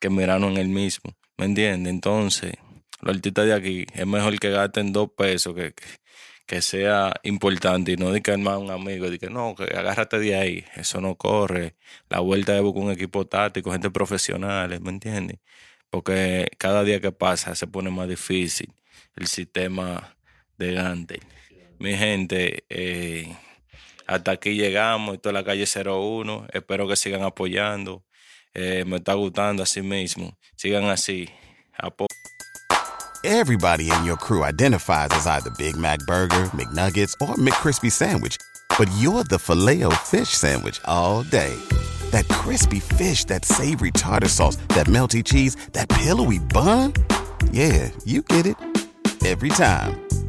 que miraron en el mismo. ¿Me entiendes? Entonces, los artistas de aquí es mejor que gasten dos pesos, que, que, sea importante y no digan más a un amigo, y que no, que agárrate de ahí. Eso no corre. La vuelta de buscar un equipo táctico, gente profesional, ¿me entiendes? Porque cada día que pasa se pone más difícil el sistema de Gante. Mi gente, eh, hasta aquí llegamos, esto es la calle 01. Espero que sigan apoyando. Eh, me está gustando así mismo. Sigan así. Apo Everybody in your crew identifies as either Big Mac Burger, McNuggets, or McCrispy Sandwich. But you're the filet fish Sandwich all day. That crispy fish, that savory tartar sauce, that melty cheese, that pillowy bun. Yeah, you get it. Every time.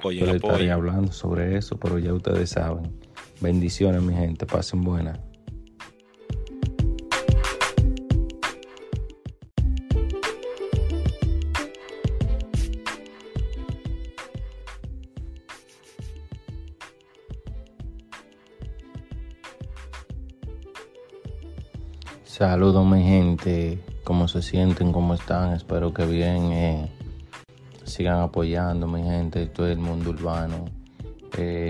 Apoyen, Yo le apoyen. estaría hablando sobre eso, pero ya ustedes saben. Bendiciones, mi gente. Pasen buenas. Saludos mi gente, ¿cómo se sienten? ¿Cómo están? Espero que bien. eh, sigan apoyando mi gente, todo el mundo urbano. Eh,